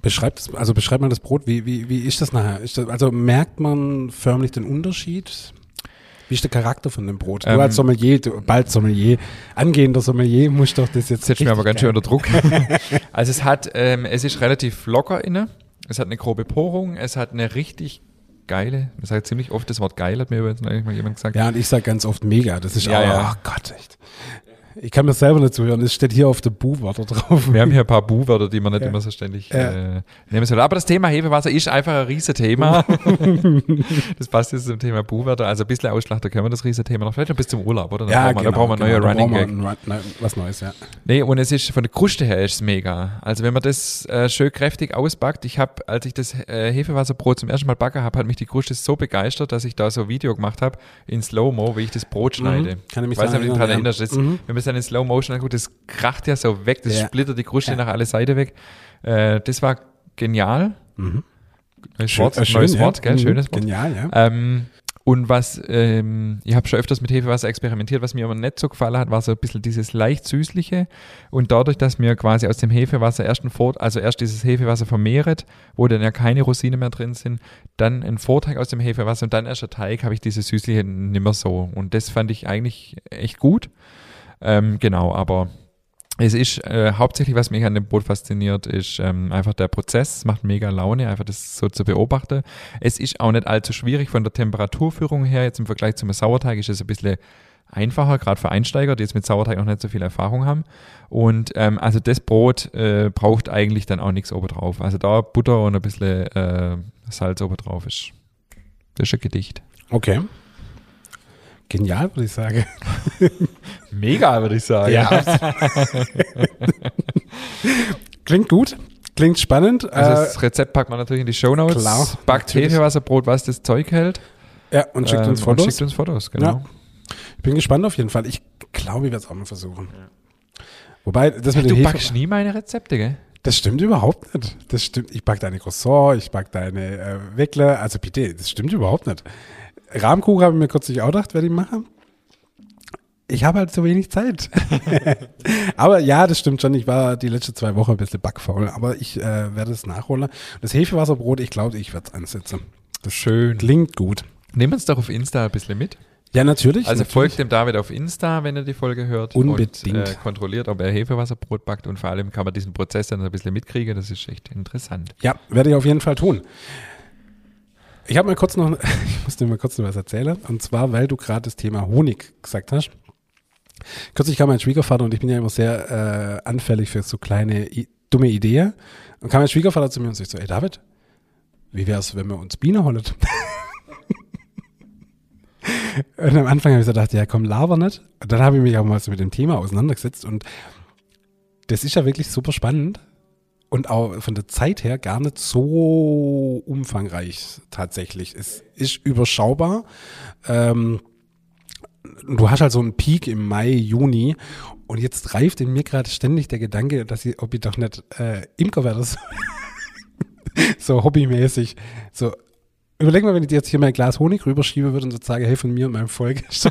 beschreibt es, also beschreibt mal das Brot, wie, wie, wie ist das nachher? Ist das, also merkt man förmlich den Unterschied? Wie ist der Charakter von dem Brot? Du
Ähm,
als Sommelier, du, bald Sommelier, angehender Sommelier, musst doch das jetzt.
Setzt mir aber ganz schön unter Druck. also es hat, ähm, es ist relativ locker inne. Es hat eine grobe Porung. Es hat eine richtig geile, ich sage ziemlich oft das Wort geil, hat mir übrigens neulich mal jemand gesagt.
Ja, und ich sag ganz oft mega. Das ist
Ja,
auch,
ja.
oh Gott, echt. Ich kann mir selber nicht zuhören. Es steht hier auf der Bu-Wörter drauf.
Wir haben hier ein paar Bu-Wörter, die man nicht
Ja.
immer so ständig
Ja.
äh, nehmen soll. Aber das Thema Hefewasser ist einfach ein Riesenthema. das passt jetzt zum Thema Bu-Wörter. Also ein bisschen Ausschlachter können wir das Riesenthema noch. Vielleicht noch bis zum Urlaub, oder? Dann
ja,
brauchen wir,
genau,
da brauchen wir
genau,
neuen
da
Running Gag.
wir Run- nein, was Neues, ja.
Nee, und es ist von der Kruste her ist es mega. Also wenn man das äh, schön kräftig ausbackt, ich habe, als ich das äh, Hefewasserbrot zum ersten Mal backen habe, hat mich die Kruste so begeistert, dass ich da so ein Video gemacht habe in Slow-Mo, wie ich das Brot schneide.
Mhm. Kann ich mich
Weiß nicht, ob du dich daran erinnerst.
Mhm.
Wenn man es dann in Slow Motion anguckt, das kracht ja so weg, das
Ja.
splittert die Kruste
Ja.
nach alle Seiten weg. Äh, das war genial.
Mhm.
Neues
Schön-
Wort, neues
ja.
Wort, gell?
Mhm.
Schönes Wort.
Genial, ja.
Ähm, und was, ähm, ich habe schon öfters mit Hefewasser experimentiert, was mir aber nicht so gefallen hat, war so ein bisschen dieses leicht süßliche. Und dadurch, dass mir quasi aus dem Hefewasser erst ein Vor also erst dieses Hefewasser vermehret, wo dann ja keine Rosinen mehr drin sind, dann ein Vorteig aus dem Hefewasser und dann erst der Teig, habe ich dieses süßliche nimmer so. Und das fand ich eigentlich echt gut. Ähm, genau, aber es ist äh, hauptsächlich, was mich an dem Brot fasziniert, ist ähm, einfach der Prozess. Es macht mega Laune, einfach das so zu beobachten. Es ist auch nicht allzu schwierig von der Temperaturführung her. Jetzt im Vergleich zum Sauerteig ist es ein bisschen einfacher, gerade für Einsteiger, die jetzt mit Sauerteig noch nicht so viel Erfahrung haben. Und ähm, also das Brot äh, braucht eigentlich dann auch nichts obendrauf. Also da Butter und ein bisschen äh, Salz obendrauf ist. Das ist ein Gedicht.
Okay. Genial, würde ich sagen.
Mega, würde ich sagen.
Ja. Klingt gut. Klingt spannend.
Also
Äh,
das Rezept packt man natürlich in die Shownotes.
klar,
Backt. Hefewasserbrot, was das Zeug hält.
ja, und schickt
Ähm,
uns Fotos.
Und schickt uns Fotos, genau.
Ja. Ich bin gespannt auf jeden Fall. Ich glaube, ich werde es auch mal versuchen. Wobei, das mit
Du
dem Hefe,
backst nie meine Rezepte, gell?
das stimmt überhaupt nicht. Das stimmt. Ich back deine Croissant, ich back deine äh, Weckler. Also bitte, das stimmt überhaupt nicht. Rahmkuchen habe ich mir kürzlich auch gedacht, werde ich machen. Ich habe halt so wenig Zeit. aber ja, das stimmt schon. Ich war die letzten zwei Wochen ein bisschen backfaul, aber ich äh, werde es nachholen. Das Hefewasserbrot, ich glaube, ich werde es ansetzen. Das
Schön.
klingt gut.
Nimm uns doch auf Insta ein bisschen mit.
Ja, natürlich.
Also
natürlich.
folgt dem David auf Insta, wenn er die Folge hört.
Unbedingt.
Und äh, kontrolliert, ob er Hefewasserbrot backt und vor allem kann man diesen Prozess dann ein bisschen mitkriegen. Das ist echt interessant.
Ja, werde ich auf jeden Fall tun. Ich habe mal kurz noch, ich musste mal kurz noch was erzählen. Und zwar, weil du gerade das Thema Honig gesagt hast. Kürzlich kam mein Schwiegervater und ich bin ja immer sehr äh, anfällig für so kleine I dumme Ideen. Und kam mein Schwiegervater zu mir und sagt so, ey David, wie wär's, wenn wir uns Biene holen? und am Anfang habe ich so gedacht, ja komm, laber nicht. Und dann habe ich mich auch mal so mit dem Thema auseinandergesetzt und das ist ja wirklich super spannend und auch von der Zeit her gar nicht so umfangreich tatsächlich. Es ist überschaubar. Ähm, du hast halt so einen Peak im Mai, Juni und jetzt reift in mir gerade ständig der Gedanke, dass ich, ob ich doch nicht äh, Imker werde. So, hobbymäßig. So, überleg mal, wenn ich dir jetzt hier mein Glas Honig rüberschiebe würde und so sage, hey, von mir und meinem Volk.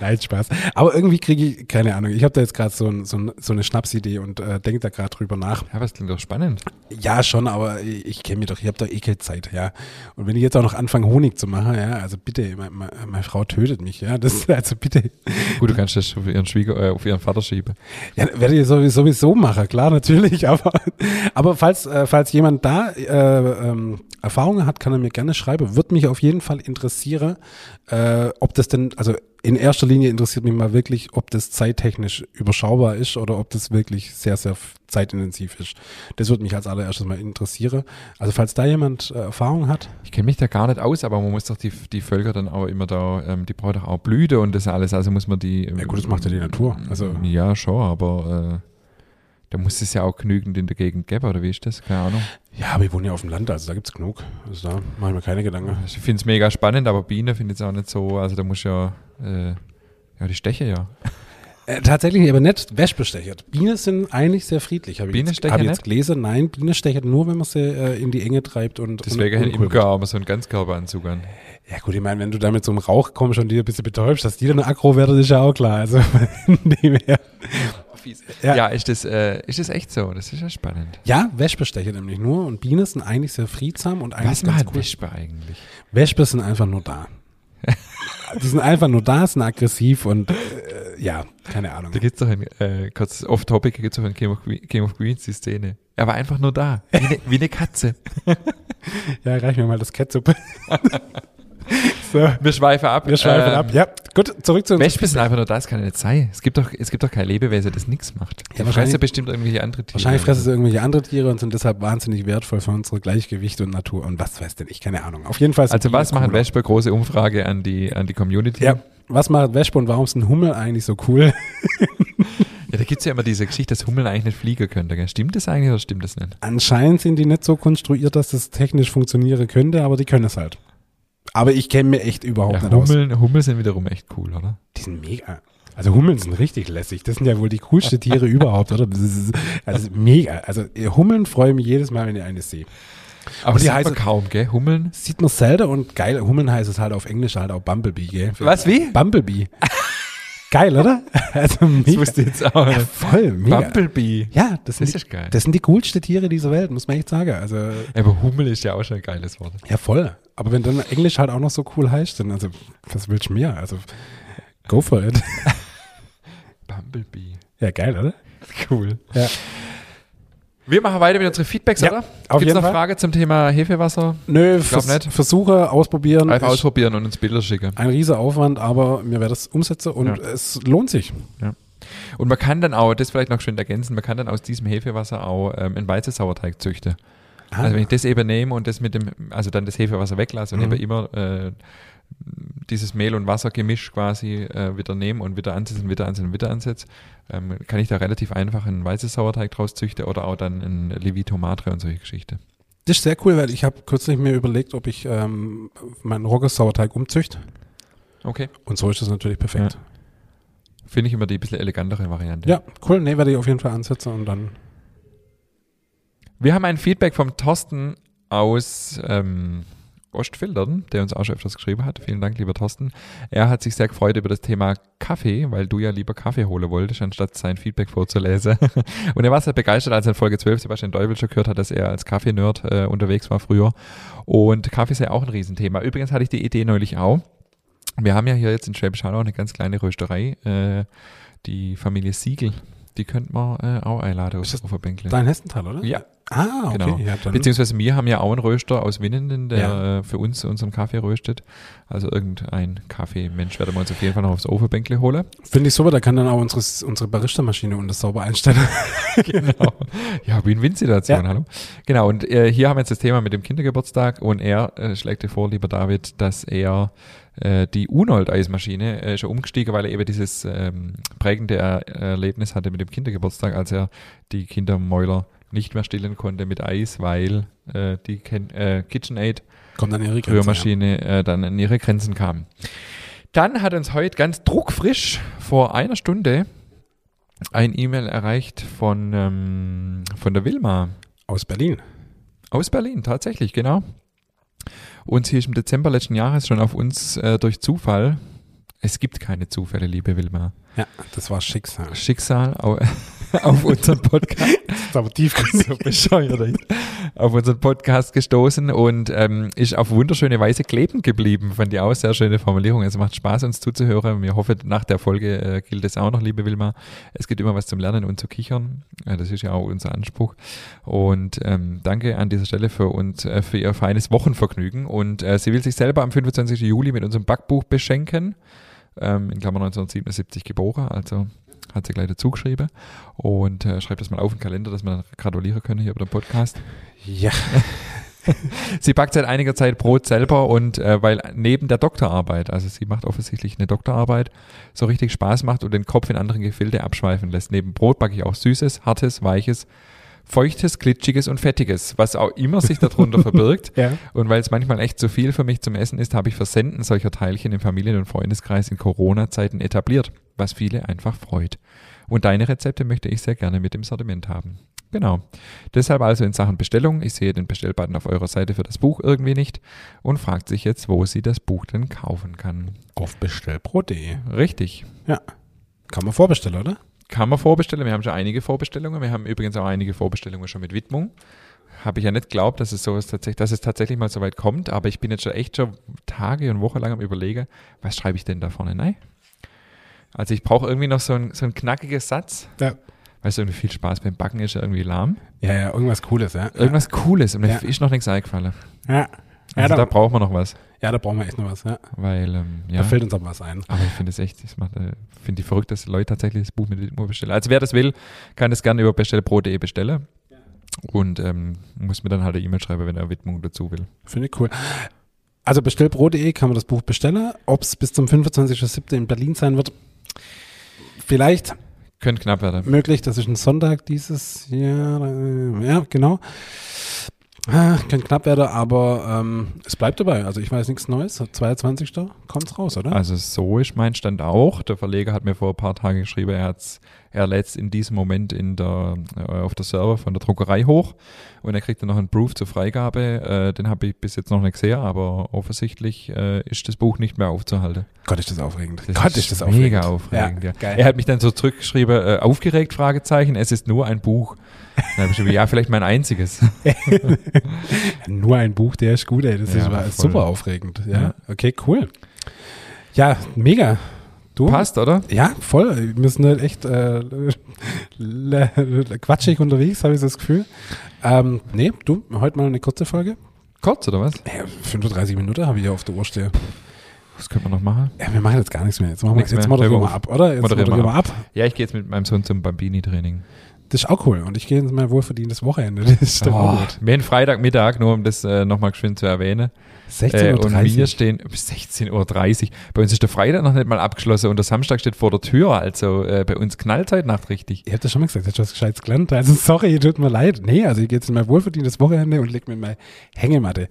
Nein, Spaß. Aber irgendwie kriege ich, keine Ahnung, ich habe da jetzt gerade so, ein, so, ein, so eine Schnapsidee und äh, denke da gerade drüber nach.
Ja, das klingt doch spannend.
Ja, schon, aber ich, ich kenne mich doch, ich habe doch eh keine Zeit, ja. Und wenn ich jetzt auch noch anfange, Honig zu machen, ja, also bitte, meine, meine, meine Frau tötet mich, ja, das, also bitte.
Gut, du kannst das auf ihren Schwieger, äh, auf ihren Vater schieben.
Ja, werde ich sowieso, sowieso machen, klar, natürlich, aber, aber falls, äh, falls jemand da äh, ähm, Erfahrungen hat, kann er mir gerne schreiben. Wird mich auf jeden Fall interessieren, äh, ob das denn, also in erster Linie interessiert mich mal wirklich, ob das zeittechnisch überschaubar ist oder ob das wirklich sehr, sehr zeitintensiv ist. Das würde mich als allererstes mal interessieren. Also falls da jemand äh, Erfahrung hat,
Ich kenne mich da gar nicht aus, aber man muss doch die, die Völker dann auch immer da, ähm, die brauchen doch auch Blüte und das alles, also muss man die.
Ja, gut, das macht ja die Natur, also-
Ja, schon, aber äh, da muss es ja auch genügend in der Gegend geben, oder wie ist das? Keine Ahnung.
ja, aber ich wohne ja auf dem Land, also da gibt's genug. Also da mache ich mir keine Gedanken.
Ich finde es mega spannend, aber Biene finde ich es auch nicht so, also da muss ja, äh, ja, die Steche ja.
Äh, tatsächlich aber nicht Wespenstechert. Bienen sind eigentlich sehr friedlich. Habe ich,
Bienen
jetzt-
stechen
hab jetzt gelesen. Nein, Bienen stechert nur, wenn man sie äh, in die Enge treibt und
Deswegen
und
hätte
uncool
Imker aber so einen Ganzkörperanzug an.
Ja gut, ich meine, wenn du da mit so einem Rauch kommst und die ein bisschen betäubst, dass die dann aggro werden, ist ja auch klar. Also von dem her.
Ja,
Ja.
ist, das, äh, ist das echt so? Das ist ja spannend.
Ja, Wespen stechen nämlich nur und Bienen sind eigentlich sehr friedsam und eigentlich
Was
ganz
macht
cool.
Wespe eigentlich?
Wespen sind einfach nur da. die sind einfach nur da, sind aggressiv und äh, ja, keine Ahnung.
Da gibt es doch ein, äh, kurz off-topic, gibt es doch in Game of, Game of Queens die Szene. Er war einfach nur da, wie eine, wie eine Katze.
Ja, reich mir mal das Ketchup. so,
Wir schweifen ab.
wir schweifen
Ähm,
ab. Ja, gut, zurück zu uns.
Wespen sind einfach nur da, das kann ja nicht sein. Es gibt doch, es gibt doch kein Lebewesen, das nichts macht. Die
Ja, wahrscheinlich-
fressen bestimmt irgendwelche andere Tiere.
Wahrscheinlich fressen sie irgendwelche andere Tiere und sind deshalb wahnsinnig wertvoll für unsere Gleichgewicht und Natur und was weiß denn ich, keine Ahnung. Auf jeden Fall
Also
die
was machen. Wespen? Große Umfrage an die, an die Community.
Ja, was macht Wespe und warum sind Hummel eigentlich so cool?
Ja, da gibt es ja immer diese Geschichte, dass Hummeln eigentlich nicht fliegen könnte. Gell? Stimmt das eigentlich oder stimmt das nicht?
Anscheinend sind die nicht so konstruiert, dass das technisch funktionieren könnte, aber die können es halt. Aber ich kenne mir echt überhaupt
Ja,
nicht aus.
Hummeln, Hummeln sind wiederum echt cool, oder?
Die sind mega. Also Hummeln sind richtig lässig. Das sind ja wohl die coolsten Tiere überhaupt, oder? Also mega. Also Hummeln freuen mich jedes Mal, wenn ich eine sehe.
Aber
die heißen-
kaum, gell? Hummeln?
Sieht man selten und geil. Hummeln heißt es halt auf Englisch halt auch Bumblebee, gell?
Was, wie?
Bumblebee. geil, oder? Also
Das
mega.
wusste ich jetzt auch
Ja, voll, mega.
Bumblebee.
Ja, das
Das
die,
ist geil.
das sind die coolsten Tiere dieser Welt, muss man echt sagen. Also,
Aber Hummel ist ja auch schon ein geiles Wort.
ja, voll. Aber wenn dann Englisch halt auch noch so cool heißt, dann, also, was willst du mehr? Also, go for it.
Bumblebee.
Ja, geil, oder?
Cool.
Ja.
Wir machen weiter mit unseren Feedbacks,
Ja,
oder?
auf
Gibt es
jeden
noch
Fall.
Frage zum Thema Hefewasser?
Nö, vers
nicht.
Versuche, ausprobieren.
Einfach ausprobieren und uns Bilder schicken.
Ein riesiger Aufwand, aber mir werde das umsetzen und
Ja.
es lohnt sich.
Und man kann dann auch, das vielleicht noch schön ergänzen, man kann dann aus diesem Hefewasser auch ähm, einen Weizensauerteig züchten.
Ah.
Also wenn ich das eben nehme und das mit dem, also dann das Hefewasser weglasse und
Mhm.
eben immer äh, dieses Mehl- und Wassergemisch quasi äh, wieder nehmen und wieder ansetzen, wieder ansetzen, wieder ansetzen, ähm, kann ich da relativ einfach einen weißes Sauerteig draus züchten oder auch dann ein Levito Madre und solche Geschichten.
Das ist sehr cool, weil ich habe kürzlich mir überlegt, ob ich ähm, meinen Roggers-Sauerteig umzüchte.
Okay.
Und so ist das natürlich perfekt.
Finde ich immer die bisschen elegantere Variante.
Ja, cool. Nee, werde ich auf jeden Fall ansetzen und dann.
Wir haben ein Feedback vom Thorsten aus ähm, Ostfildern, der uns auch schon öfters geschrieben hat. Vielen Dank, lieber Thorsten. Er hat sich sehr gefreut über das Thema Kaffee, weil du ja lieber Kaffee holen wolltest, anstatt sein Feedback vorzulesen. Und er war sehr begeistert, als er in Folge 12 Sebastian Deuvel schon gehört hat, dass er als Kaffee-Nerd äh, unterwegs war früher. Und Kaffee ist ja auch ein Riesenthema. Übrigens hatte ich die Idee neulich auch. Wir haben ja hier jetzt in Schwäbisch Hall auch eine ganz kleine Rösterei, äh, die Familie Siegel. Die könnten wir äh, auch einladen
Ist das
auf, auf Bänkle.
Dein Hestental, oder?
Ja.
Ah, okay.
Genau.
Ja,
Beziehungsweise wir haben ja auch einen Röster aus Winnenden, der
Ja.
für uns unseren Kaffee röstet. Also irgendein Kaffeemensch werden wir uns auf jeden Fall noch aufs Ofenbänkle holen.
Finde ich super, da kann dann auch unsere, unsere Barista-Maschine und das sauber einstellen.
genau. Ja, Win-Win-Situation,
Ja.
hallo. Genau, und äh, hier haben wir jetzt das Thema mit dem Kindergeburtstag und er äh, schlägt dir vor, lieber David, dass er äh, die Unold-Eismaschine äh, schon umgestiegen, weil er eben dieses ähm, prägende er Erlebnis hatte mit dem Kindergeburtstag, als er die Kindermäuler nicht mehr stillen konnte mit Eis, weil äh, die Ken äh, KitchenAid
Kommt dann ihre Grenze,
Rührmaschine äh, dann an ihre Grenzen kam. Dann hat uns heute ganz druckfrisch vor einer Stunde ein E-Mail erreicht von, ähm, von der Wilma
Ja. Aus Berlin.
aus Berlin, tatsächlich, genau. Und sie ist im Dezember letzten Jahres schon auf uns äh, durch Zufall. Es gibt keine Zufälle, liebe Wilma.
Ja, das war Schicksal.
Schicksal au, auf unseren Podcast.
Aber tiefgründig.
so bescheuert. auf unseren Podcast gestoßen und ähm, ist auf wunderschöne Weise kleben geblieben. Fand ich auch sehr schöne Formulierung. Es macht Spaß, uns zuzuhören. Wir hoffen, nach der Folge äh, gilt es auch noch, liebe Wilma. Es gibt immer was zum Lernen und zu kichern. Äh, das ist ja auch unser Anspruch. Und ähm, danke an dieser Stelle für uns, äh, für ihr feines Wochenvergnügen. Und äh, sie will sich selber am 25. Juli mit unserem Backbuch beschenken. Ähm, in Klammer 1977 geboren, also hat sie gleich dazu geschrieben und äh, schreibt das mal auf den Kalender, dass wir dann gratulieren können hier über den Podcast.
Ja.
Sie backt seit einiger Zeit Brot selber und äh, weil neben der Doktorarbeit, also sie macht offensichtlich eine Doktorarbeit, so richtig Spaß macht und den Kopf in anderen Gefilde abschweifen lässt. Neben Brot backe ich auch Süßes, Hartes, Weiches, Feuchtes, Glitschiges und Fettiges, was auch immer sich darunter verbirgt.
Ja.
Und weil es manchmal echt zu viel für mich zum Essen ist, habe ich Versenden solcher Teilchen im Familien- und Freundeskreis in Corona-Zeiten etabliert, was viele einfach freut. Und deine Rezepte möchte ich sehr gerne mit im Sortiment haben. Genau. Deshalb also in Sachen Bestellung, ich sehe den Bestellbutton auf eurer Seite für das Buch irgendwie nicht und fragt sich jetzt, wo sie das Buch denn kaufen kann.
Auf bestellbrot.de.
Richtig.
Kann man vorbestellen, oder?
Kann man vorbestellen. Wir haben schon einige Vorbestellungen. Wir haben übrigens auch einige Vorbestellungen schon mit Widmung. Habe ich ja nicht geglaubt, dass es sowas tatsächlich, dass es tatsächlich mal so weit kommt, aber ich bin jetzt schon echt schon Tage und Wochen lang am überlegen, was schreibe ich denn da vorne rein? Also ich brauche irgendwie noch so ein, so ein knackiges Satz.
Ja.
Weißt du, irgendwie viel Spaß beim Backen ist ja irgendwie lahm.
Ja, ja, irgendwas Cooles, ja.
Irgendwas Cooles und mir
Ja.
ist noch nichts eingefallen.
Ja. Ja,
Also
da,
da brauchen wir noch was,
ja, da brauchen wir echt noch was, ja.
weil, ähm, ja.
Da fällt uns aber was ein.
Aber ich finde es echt, ich äh, finde die verrückt, dass Leute tatsächlich das Buch mit Widmung bestellen. Also wer das will, kann das gerne über bestellpro.de bestellen. Und ähm, muss mir dann halt eine E-Mail schreiben, wenn er Widmung dazu will.
Finde ich cool. Also bestellbrot.de kann man das Buch bestellen. Ob es bis zum 25.07. in Berlin sein wird, vielleicht
Könnte knapp werden.
möglich. Das ist ein Sonntag dieses Jahr. äh, Ja, genau. Ah, Könnte knapp werden, aber ähm, es bleibt dabei. Also ich weiß nichts Neues. 22. kommt's raus, oder?
Also so ist mein Stand auch. Der Verleger hat mir vor ein paar Tagen geschrieben, er hat's, er lädt es in diesem Moment in der, äh, auf der Server von der Druckerei hoch und er kriegt dann noch einen Proof zur Freigabe. Äh, den habe ich bis jetzt noch nicht gesehen, aber offensichtlich äh, ist das Buch nicht mehr aufzuhalten.
Gott, ist das aufregend.
Das
Gott, ist das
mega
aufregend.
aufregend. Ja,
geil.
Er hat mich dann so zurückgeschrieben, aufgeregt, Fragezeichen, es ist nur ein Buch. Ja, vielleicht mein einziges.
Nur ein Buch, der ist gut, ey. Das
Ja,
ist super aufregend. Ja.
Ja.
Okay, cool. Ja, mega. Du?
Passt, oder?
Ja, voll. Wir sind halt echt äh, quatschig unterwegs, habe ich das Gefühl. Ähm, nee, du, heute mal eine kurze Folge.
Kurz, oder was?
Ja, 35 Minuten habe ich hier auf der Uhr stehen.
Was können wir noch machen?
Ja, wir machen jetzt gar nichts mehr. Jetzt, machen wir, jetzt moderieren wir
Hör
ab, oder? Jetzt
Moderieren wir
wir ab.
Ja, ich gehe jetzt mit meinem Sohn zum Bambini-Training.
Das ist auch cool. Und ich gehe jetzt mal wohlverdientes Wochenende. Das ist doch
Oh,
gut.
wir haben Freitagmittag, nur um das äh, nochmal geschwind zu erwähnen. Äh,
16.30
und
Uhr.
wir stehen bis 16.30 Uhr. Bei uns ist der Freitag noch nicht mal abgeschlossen und der Samstag steht vor der Tür. Also äh, bei uns knallt heute Nacht richtig.
Ihr habt das schon mal gesagt, ihr habt was Gescheites gelernt. Also sorry, tut mir leid. Nee, also ich gehe jetzt in mein wohlverdientes Wochenende und leg mir meine Hängematte.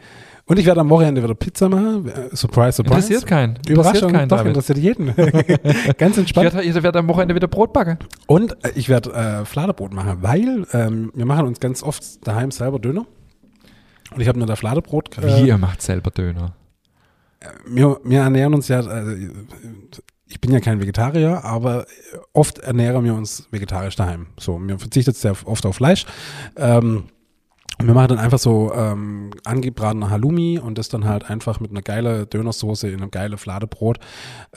Und ich werde am Wochenende wieder Pizza machen. Äh, Surprise, surprise.
Interessiert keinen.
Überraschung,
Interessiert keinen,
doch,
David.
interessiert jeden. Ganz
Ich
entspannt.
werde, ich werde am Wochenende wieder Brot backen.
Und äh, ich werde äh, Fladenbrot machen, weil ähm, wir machen uns ganz oft daheim selber Döner. Und ich habe nur da Fladenbrot.
Wie, ihr macht selber Döner?
wir, wir ernähren uns ja, äh, ich bin ja kein Vegetarier, aber oft ernähren wir uns vegetarisch daheim. So, wir verzichten sehr oft auf Fleisch. Ähm, und wir machen dann einfach so ähm, angebratener Halloumi und das dann halt einfach mit einer geilen Dönersoße in einem geilen Fladebrot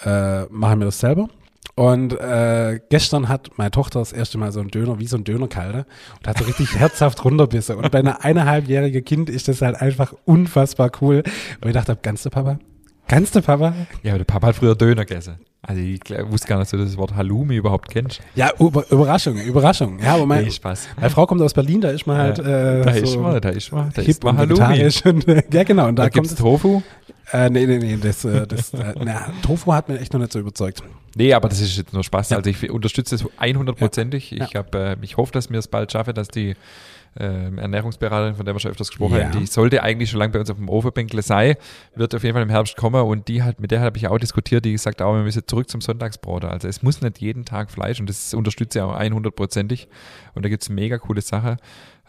äh, machen wir das selber. Und äh, gestern hat meine Tochter das erste Mal so einen Döner, wie so ein Dönerkalter und hat so richtig herzhaft runterbissen. Und bei einer eineinhalbjährigen Kind ist das halt einfach unfassbar cool. Und ich dachte, ganz der Papa? Ganz der Papa?
Ja, aber der Papa hat früher Döner gegessen. Also ich wusste gar nicht, dass du das Wort Halloumi überhaupt kennst.
Ja, Über Überraschung, Überraschung. Ja, aber mein,
Nee, Spaß.
meine Frau kommt aus Berlin, da ist man halt äh,
da
so
ist man, da ist man. Da ist man Halloumi.
Und, äh, ja, genau. Und da,
Da gibt's
es.
Tofu.
Äh, nee, nee, nee, das, äh, das äh, na, Tofu hat mir echt noch nicht so überzeugt.
Nee, aber das ist jetzt nur Spaß. Also ich unterstütze es 100%ig.
Ja.
Ich, hab, äh, ich hoffe, dass wir es bald schaffen, dass die ähm, Ernährungsberaterin, von der wir schon öfters gesprochen
Ja.
haben, die sollte eigentlich schon lange bei uns auf dem Ofenbänkle sein, wird auf jeden Fall im Herbst kommen und die hat, mit der habe ich auch diskutiert, die sagt auch, wir müssen zurück zum Sonntagsbrot. Also es muss nicht jeden Tag Fleisch und das unterstütze ich auch 100%ig und da gibt es mega coole Sachen.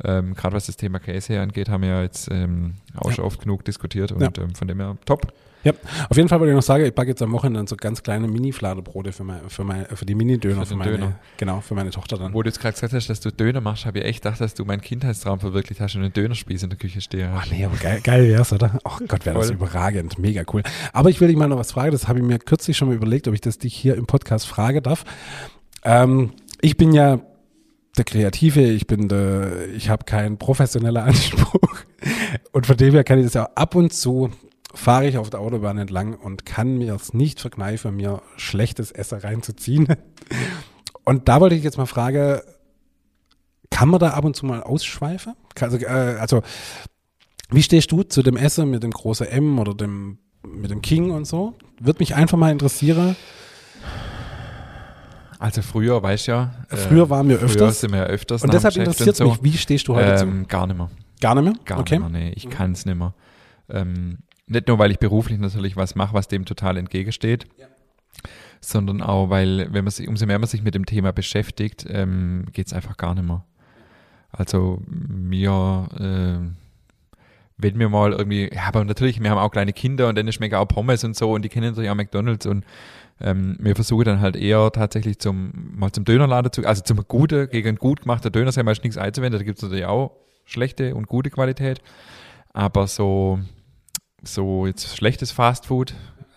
Ähm, Gerade was das Thema Käse angeht, haben wir ja jetzt ähm, auch
Ja.
schon oft genug diskutiert und
Ja.
ähm, von dem her top.
Ja, auf jeden Fall wollte ich noch sagen, ich backe jetzt am Wochenende so ganz kleine Mini-Fladebrote für, mein, für, mein, für die Mini-Döner,
Für
für, meine,
Döner.
genau, für meine Tochter dann.
Wo du jetzt gerade gesagt hast, dass du Döner machst, habe ich echt gedacht, dass du meinen Kindheitstraum verwirklicht hast und einen Dönerspieß in der Küche stehen
Ach
hast.
nee, aber geil, geil wär's, oder? Oh Gott, wäre das überragend. Mega cool. Aber ich will dich mal noch was fragen. Das habe ich mir kürzlich schon mal überlegt, ob ich das dich hier im Podcast frage darf. Ähm, ich bin ja der Kreative, ich bin der, ich habe keinen professionellen Anspruch. Und von dem her kann ich das ja ab und zu fahre ich auf der Autobahn entlang und kann mir es nicht verkneifen, mir schlechtes Essen reinzuziehen. Und da wollte ich jetzt mal fragen, kann man da ab und zu mal ausschweifen? Also, äh, also wie stehst du zu dem Essen mit dem großen M oder dem mit dem King und so? Würde mich einfach mal interessieren.
Also früher, weißt ja. äh,
Früher waren wir
Früher
öfters.
sind wir ja öfters
Und deshalb interessiert
und
mich, wie stehst du heute zu?
ähm, Gar nicht mehr.
Gar nicht mehr?
Gar
okay.
nicht mehr, nee. Ich kann es nicht mehr. Ähm, nicht nur, weil ich beruflich natürlich was mache, was dem total entgegensteht, sondern auch, weil, wenn man sich, umso mehr man sich mit dem Thema beschäftigt, ähm, geht es einfach gar nicht mehr. Also mir, äh, wenn wir mal irgendwie, ja, aber natürlich, wir haben auch kleine Kinder und dann schmecken auch Pommes und so und die kennen natürlich auch McDonalds und ähm, wir versuchen dann halt eher tatsächlich zum, mal zum Dönerladen zu, also zum gute, gegen gut gemachten Döner sei meist nichts einzuwenden, da gibt es natürlich auch schlechte und gute Qualität, aber so, so jetzt schlechtes Fastfood,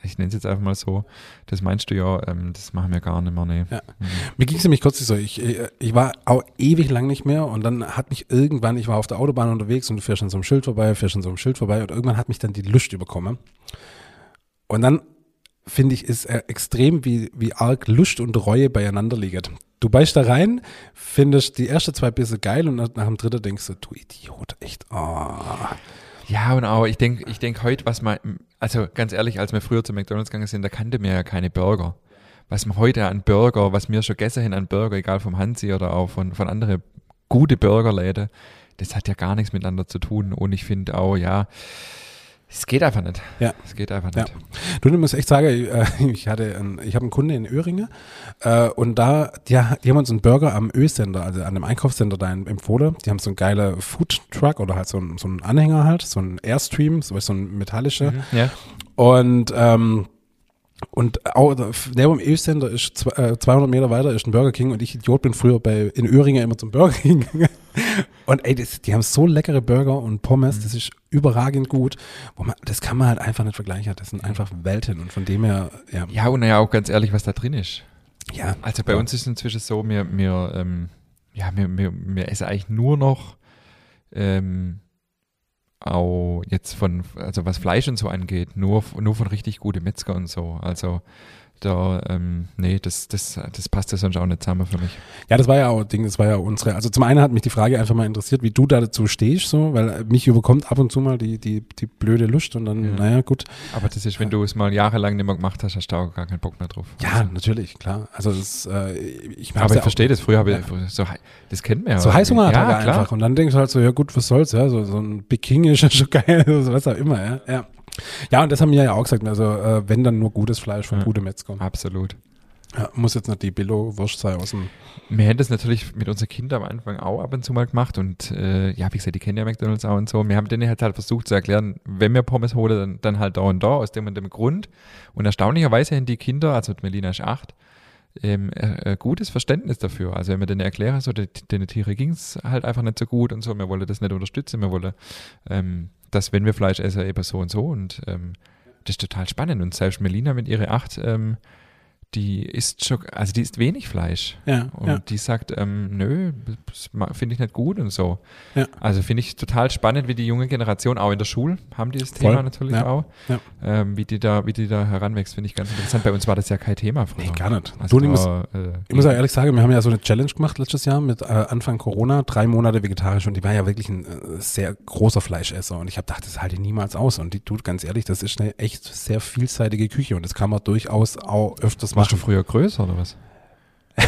ich nenne es jetzt einfach mal so, das meinst du ja, ähm, das machen wir gar nicht mehr, nee.
Ja.
Mhm.
Mir ging es nämlich kurz so, ich, ich war auch ewig lang nicht mehr und dann hat mich irgendwann, ich war auf der Autobahn unterwegs und du fährst an so einem Schild vorbei, fährst an so einem Schild vorbei und irgendwann hat mich dann die Lust überkommen. Und dann finde ich, ist äh, extrem, wie, wie arg Lust und Reue beieinander liegen. Du beißt da rein, findest die ersten zwei Bisse geil und nach nach dem dritten denkst du, du Idiot, echt, oh.
Ja, und auch, ich denke ich denk heute, was man, also ganz ehrlich, als wir früher zu McDonalds gegangen sind, da kannte mir ja keine Burger. Was man heute an Burger, was wir schon gegessen haben an Burger, egal vom Hansi oder auch von, von anderen gute Burgerläden, das hat ja gar nichts miteinander zu tun. Und ich finde auch, ja, es geht einfach nicht.
Ja.
Es geht einfach
Ja.
nicht.
Du, ich muss echt sagen, ich, äh, hatte, einen, ich habe einen Kunde in Öhringe äh, und da, die, die haben uns einen Burger am Ö-Sender, also an dem Einkaufscenter da in- empfohlen. Die haben so einen geiler Food Truck oder halt so einen, so einen Anhänger halt, so einen Airstream, so, so ein metallischer.
Mhm. Ja.
Und ähm, Und auch neben dem E-Center ist zwei, äh, 200 Meter weiter ist ein Burger King und ich Idiot bin früher bei in Öhringen immer zum Burger King gegangen. Und ey, das, die haben so leckere Burger und Pommes, das ist überragend gut. Man, das kann man halt einfach nicht vergleichen. Das sind einfach Welten und von dem her, ja.
Ja, und naja, auch ganz ehrlich, was da drin ist.
Ja,
Also bei uns ist es inzwischen so, wir, wir, ähm, ja, wir, wir, wir essen eigentlich nur noch ähm, auch jetzt von, also was Fleisch und so angeht, nur, nur von richtig guten Metzger und so. Also da, ähm, nee, das, das, das passt ja sonst auch nicht zusammen für mich.
Ja, das war ja auch Ding, das war ja unsere. Also zum einen hat mich die Frage einfach mal interessiert, wie du da dazu stehst, so, weil mich überkommt ab und zu mal die, die, die blöde Lust und dann,
Ja.
naja, gut.
Aber das ist, wenn du es mal jahrelang nicht mehr gemacht hast, hast du auch gar keinen Bock mehr drauf.
Ja, natürlich, klar. Also das, äh, ich
Aber
ja
ich verstehe das. Früher habe ich so, hei- das kennt man ja.
So Heißhungerattacke
ja,
einfach. Und dann denkst du halt so, ja gut, was soll's, ja, so, so ein Big King ist ja schon geil, so was auch immer, ja. Ja, ja und das haben wir ja auch gesagt, also äh, wenn dann nur gutes Fleisch von
Ja.
gutem Metzger.
Absolut.
Ja, muss jetzt nicht die Billo-Wurst sein aus dem,
Wir hätten das natürlich mit unseren Kindern am Anfang auch ab und zu mal gemacht und äh, ja, wie gesagt, die kennen ja McDonalds auch und so. Wir haben denen halt, halt versucht zu erklären, wenn wir Pommes holen, dann, dann halt da und da, aus dem und dem Grund. Und erstaunlicherweise haben die Kinder, also Melina ist acht, ähm, äh, gutes Verständnis dafür. Also wenn wir denen erklären, so den, den Tiere ging es halt einfach nicht so gut und so, wir wollen das nicht unterstützen, wir wollen, ähm, dass wenn wir Fleisch essen, eben so und so und ähm, das ist total spannend. Und selbst Melina mit ihrer acht, ähm, die isst schon, also die isst wenig Fleisch.
ja,
Und
ja,
die sagt, ähm, nö, finde ich nicht gut und so.
Ja.
Also finde ich total spannend, wie die junge Generation, auch in der Schule, haben die das
Voll.
Thema natürlich auch,
Ja.
ähm, wie, die da, wie die da heranwächst, finde ich ganz interessant. Bei uns war das ja kein Thema früher.
nee, gar nicht.
Also
du, ich muss,
äh,
ich muss auch ehrlich sagen, wir haben ja so eine Challenge gemacht letztes Jahr mit äh, Anfang Corona, drei Monate vegetarisch und die war ja wirklich ein äh, sehr großer Fleischesser und ich habe gedacht, das halte ich niemals aus und die tut ganz ehrlich, das ist eine echt sehr vielseitige Küche und das kann man durchaus auch öfters
warst du früher größer oder was?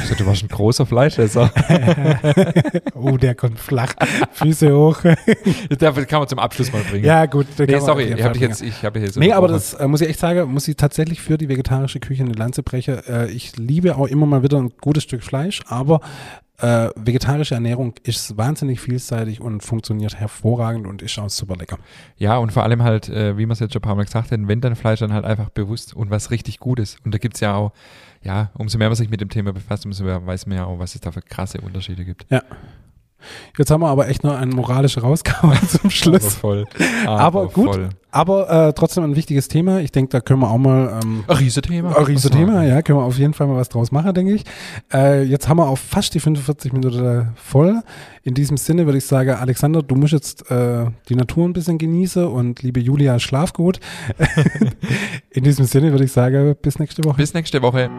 Also, du warst ein großer Fleischesser.
oh, der kommt flach, Füße hoch.
das kann man zum Abschluss mal bringen.
ja, gut.
nee,
man
sorry, ich habe jetzt, ich habe hier so
Nee, aber das äh, muss ich echt sagen, muss ich tatsächlich für die vegetarische Küche eine Lanze brechen. Äh, ich liebe auch immer mal wieder ein gutes Stück Fleisch, aber äh, vegetarische Ernährung ist wahnsinnig vielseitig und funktioniert hervorragend und ist auch super lecker.
Ja, und vor allem halt, äh, wie wir es jetzt schon ein paar Mal gesagt haben, wenn dann Fleisch dann halt einfach bewusst und was richtig Gutes. Und da gibt's ja auch, ja, umso mehr man sich mit dem Thema befasst, umso mehr weiß man ja auch, was es da für krasse Unterschiede gibt.
Jetzt haben wir aber echt noch einen moralischen rausgehauen zum
Aber
Schluss.
voll.
Aber gut.
Voll.
Aber äh, trotzdem ein wichtiges Thema. Ich denke, da können wir auch mal ähm,
Ein Riesenthema.
Ein Riesenthema, ja, können wir auf jeden Fall mal was draus machen, denke ich. Äh, jetzt haben wir auch fast die 45 Minuten voll. In diesem Sinne würde ich sagen, Alexander, du musst jetzt äh, die Natur ein bisschen genießen und liebe Julia, schlaf gut. In diesem Sinne würde ich sagen, bis nächste Woche.
Bis nächste Woche.